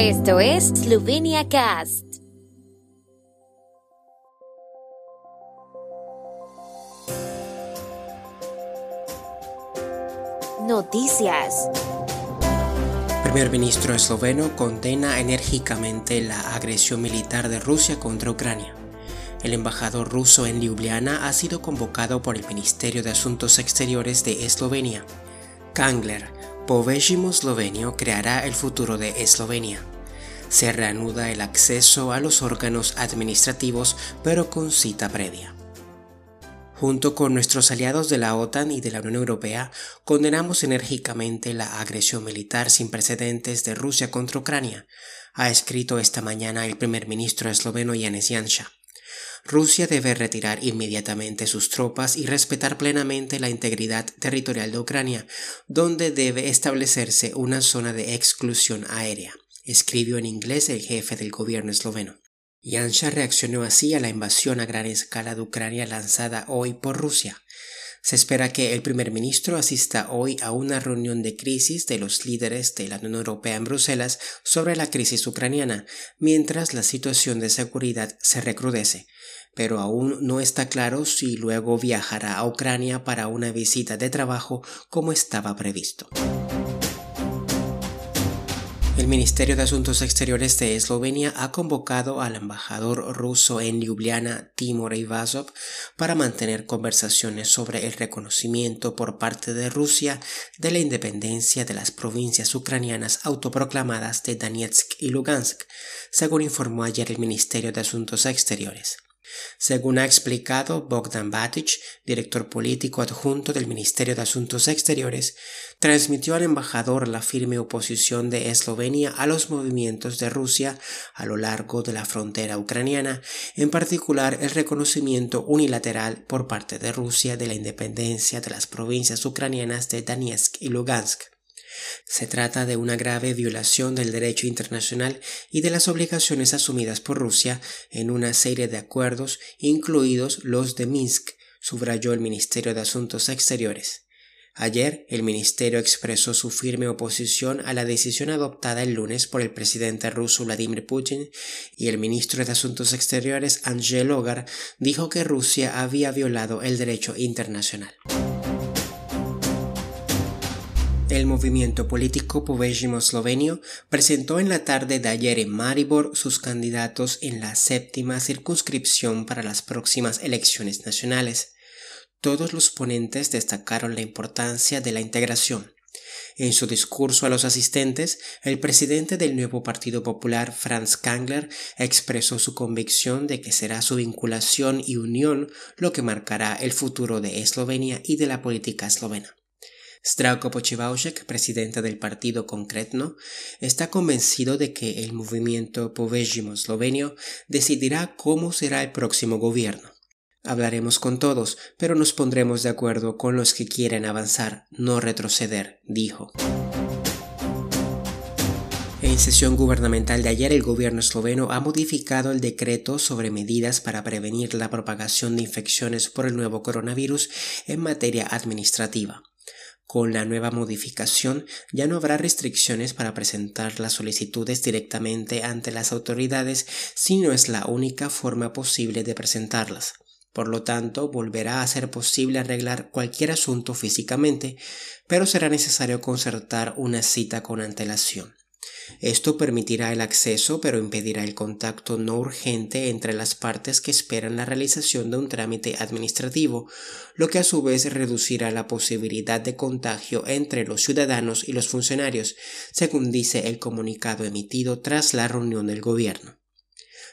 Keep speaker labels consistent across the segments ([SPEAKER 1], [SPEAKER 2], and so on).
[SPEAKER 1] Esto es Slovenia Cast. Noticias.
[SPEAKER 2] Primer ministro esloveno condena enérgicamente la agresión militar de Rusia contra Ucrania. El embajador ruso en Ljubljana ha sido convocado por el Ministerio de Asuntos Exteriores de Eslovenia. Kangler, Povejimo Slovenio creará el futuro de Eslovenia. Se reanuda el acceso a los órganos administrativos, pero con cita previa. Junto con nuestros aliados de la OTAN y de la Unión Europea, condenamos enérgicamente la agresión militar sin precedentes de Rusia contra Ucrania, ha escrito esta mañana el primer ministro esloveno Janez Janša. Rusia debe retirar inmediatamente sus tropas y respetar plenamente la integridad territorial de Ucrania, donde debe establecerse una zona de exclusión aérea, escribió en inglés el jefe del gobierno esloveno. Yansha reaccionó así a la invasión a gran escala de Ucrania lanzada hoy por Rusia. Se espera que el primer ministro asista hoy a una reunión de crisis de los líderes de la Unión Europea en Bruselas sobre la crisis ucraniana, mientras la situación de seguridad se recrudece, pero aún no está claro si luego viajará a Ucrania para una visita de trabajo como estaba previsto. El Ministerio de Asuntos Exteriores de Eslovenia ha convocado al embajador ruso en Ljubljana, Timur Ivazov, para mantener conversaciones sobre el reconocimiento por parte de Rusia de la independencia de las provincias ucranianas autoproclamadas de Donetsk y Lugansk, según informó ayer el Ministerio de Asuntos Exteriores. Según ha explicado Bogdan Batic, director político adjunto del Ministerio de Asuntos Exteriores, transmitió al embajador la firme oposición de Eslovenia a los movimientos de Rusia a lo largo de la frontera ucraniana, en particular el reconocimiento unilateral por parte de Rusia de la independencia de las provincias ucranianas de Donetsk y Lugansk. Se trata de una grave violación del derecho internacional y de las obligaciones asumidas por Rusia en una serie de acuerdos, incluidos los de Minsk, subrayó el Ministerio de Asuntos Exteriores. Ayer, el ministerio expresó su firme oposición a la decisión adoptada el lunes por el presidente ruso Vladimir Putin y el ministro de Asuntos Exteriores Angel Logar dijo que Rusia había violado el derecho internacional. El movimiento político Povejimo Slovenio presentó en la tarde de ayer en Maribor sus candidatos en la séptima circunscripción para las próximas elecciones nacionales. Todos los ponentes destacaron la importancia de la integración. En su discurso a los asistentes, el presidente del nuevo Partido Popular, Franz Kangler, expresó su convicción de que será su vinculación y unión lo que marcará el futuro de Eslovenia y de la política eslovena. Strauko Pochivaušek, presidente del partido Concretno, está convencido de que el movimiento Povejimo eslovenio decidirá cómo será el próximo gobierno. Hablaremos con todos, pero nos pondremos de acuerdo con los que quieren avanzar, no retroceder, dijo. En sesión gubernamental de ayer, el gobierno esloveno ha modificado el decreto sobre medidas para prevenir la propagación de infecciones por el nuevo coronavirus en materia administrativa. Con la nueva modificación ya no habrá restricciones para presentar las solicitudes directamente ante las autoridades si no es la única forma posible de presentarlas. Por lo tanto, volverá a ser posible arreglar cualquier asunto físicamente, pero será necesario concertar una cita con antelación. Esto permitirá el acceso pero impedirá el contacto no urgente entre las partes que esperan la realización de un trámite administrativo, lo que a su vez reducirá la posibilidad de contagio entre los ciudadanos y los funcionarios, según dice el comunicado emitido tras la reunión del gobierno.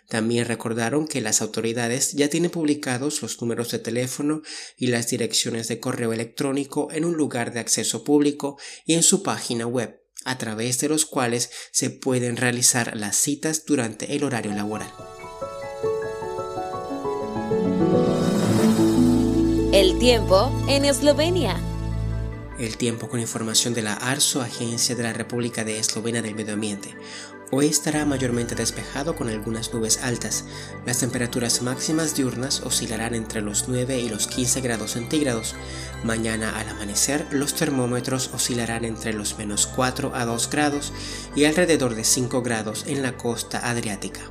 [SPEAKER 2] También recordaron que las autoridades ya tienen publicados los números de teléfono y las direcciones de correo electrónico en un lugar de acceso público y en su página web a través de los cuales se pueden realizar las citas durante el horario laboral.
[SPEAKER 1] El tiempo en Eslovenia.
[SPEAKER 2] El tiempo con información de la ARSO, Agencia de la República de Eslovenia del Medio Ambiente. Hoy estará mayormente despejado con algunas nubes altas. Las temperaturas máximas diurnas oscilarán entre los 9 y los 15 grados centígrados. Mañana al amanecer los termómetros oscilarán entre los menos 4 a 2 grados y alrededor de 5 grados en la costa adriática.